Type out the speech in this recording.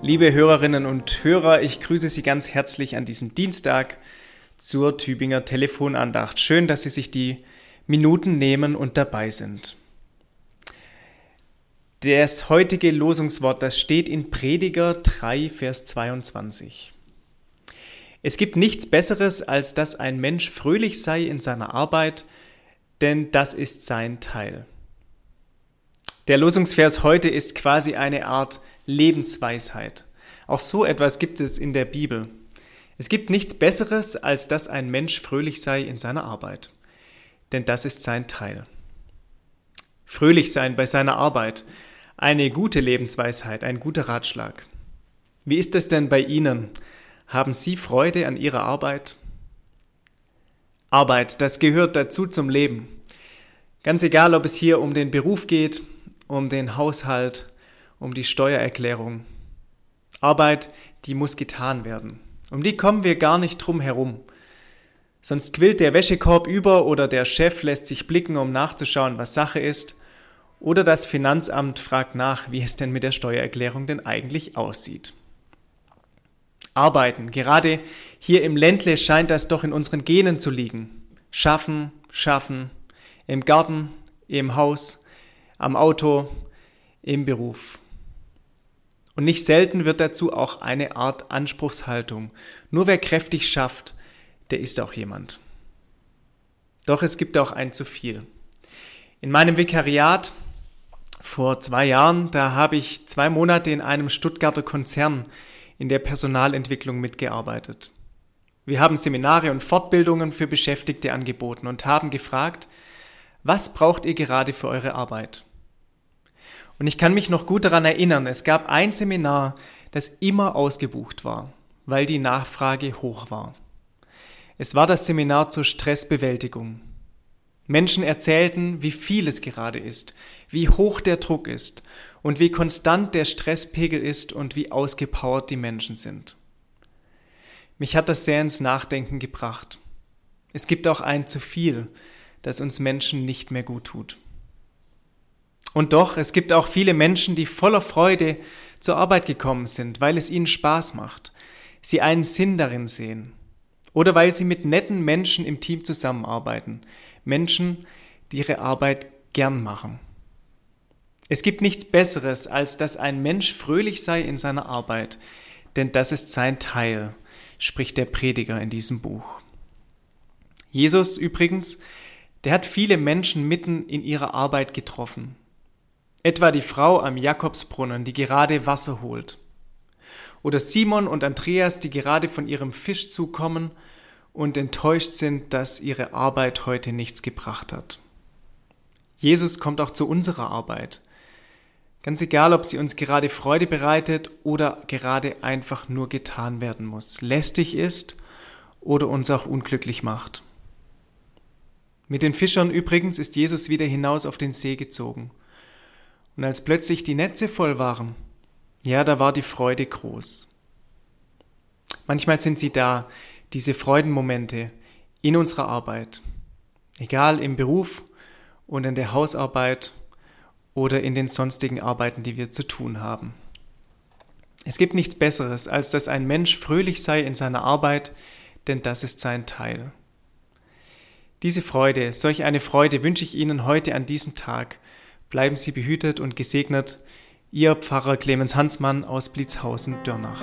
Liebe Hörerinnen und Hörer, ich grüße Sie ganz herzlich an diesem Dienstag zur Tübinger Telefonandacht. Schön, dass Sie sich die Minuten nehmen und dabei sind. Das heutige Losungswort, das steht in Prediger 3, Vers 22. Es gibt nichts Besseres, als dass ein Mensch fröhlich sei in seiner Arbeit, denn das ist sein Teil. Der Losungsvers heute ist quasi eine Art Lebensweisheit. Auch so etwas gibt es in der Bibel. Es gibt nichts Besseres, als dass ein Mensch fröhlich sei in seiner Arbeit, denn das ist sein Teil. Fröhlich sein bei seiner Arbeit, eine gute Lebensweisheit, ein guter Ratschlag. Wie ist es denn bei Ihnen? Haben Sie Freude an Ihrer Arbeit? Arbeit, das gehört dazu zum Leben. Ganz egal, ob es hier um den Beruf geht, um den Haushalt, um die Steuererklärung. Arbeit, die muss getan werden. Um die kommen wir gar nicht drum herum. Sonst quillt der Wäschekorb über oder der Chef lässt sich blicken, um nachzuschauen, was Sache ist. Oder das Finanzamt fragt nach, wie es denn mit der Steuererklärung denn eigentlich aussieht arbeiten. Gerade hier im Ländle scheint das doch in unseren Genen zu liegen. Schaffen, schaffen, im Garten, im Haus, am Auto, im Beruf. Und nicht selten wird dazu auch eine Art Anspruchshaltung. Nur wer kräftig schafft, der ist auch jemand. Doch es gibt auch ein zu viel. In meinem Vikariat vor zwei Jahren, da habe ich zwei Monate in einem Stuttgarter Konzern in der Personalentwicklung mitgearbeitet. Wir haben Seminare und Fortbildungen für Beschäftigte angeboten und haben gefragt, was braucht ihr gerade für eure Arbeit? Und ich kann mich noch gut daran erinnern, es gab ein Seminar, das immer ausgebucht war, weil die Nachfrage hoch war. Es war das Seminar zur Stressbewältigung. Menschen erzählten, wie viel es gerade ist, wie hoch der Druck ist und wie konstant der Stresspegel ist und wie ausgepowert die Menschen sind. Mich hat das sehr ins Nachdenken gebracht. Es gibt auch ein zu viel, das uns Menschen nicht mehr gut tut. Und doch, es gibt auch viele Menschen, die voller Freude zur Arbeit gekommen sind, weil es ihnen Spaß macht, sie einen Sinn darin sehen oder weil sie mit netten Menschen im Team zusammenarbeiten, Menschen, die ihre Arbeit gern machen. Es gibt nichts Besseres, als dass ein Mensch fröhlich sei in seiner Arbeit, denn das ist sein Teil, spricht der Prediger in diesem Buch. Jesus übrigens, der hat viele Menschen mitten in ihrer Arbeit getroffen. Etwa die Frau am Jakobsbrunnen, die gerade Wasser holt. Oder Simon und Andreas, die gerade von ihrem Fisch zukommen und enttäuscht sind, dass ihre Arbeit heute nichts gebracht hat. Jesus kommt auch zu unserer Arbeit. Ganz egal, ob sie uns gerade Freude bereitet oder gerade einfach nur getan werden muss, lästig ist oder uns auch unglücklich macht. Mit den Fischern übrigens ist Jesus wieder hinaus auf den See gezogen. Und als plötzlich die Netze voll waren, ja, da war die Freude groß. Manchmal sind sie da, diese Freudenmomente in unserer Arbeit, egal im Beruf und in der Hausarbeit oder in den sonstigen Arbeiten, die wir zu tun haben. Es gibt nichts Besseres, als dass ein Mensch fröhlich sei in seiner Arbeit, denn das ist sein Teil. Diese Freude, solch eine Freude wünsche ich Ihnen heute an diesem Tag. Bleiben Sie behütet und gesegnet. Ihr Pfarrer Clemens Hansmann aus Blitzhausen-Dörnach.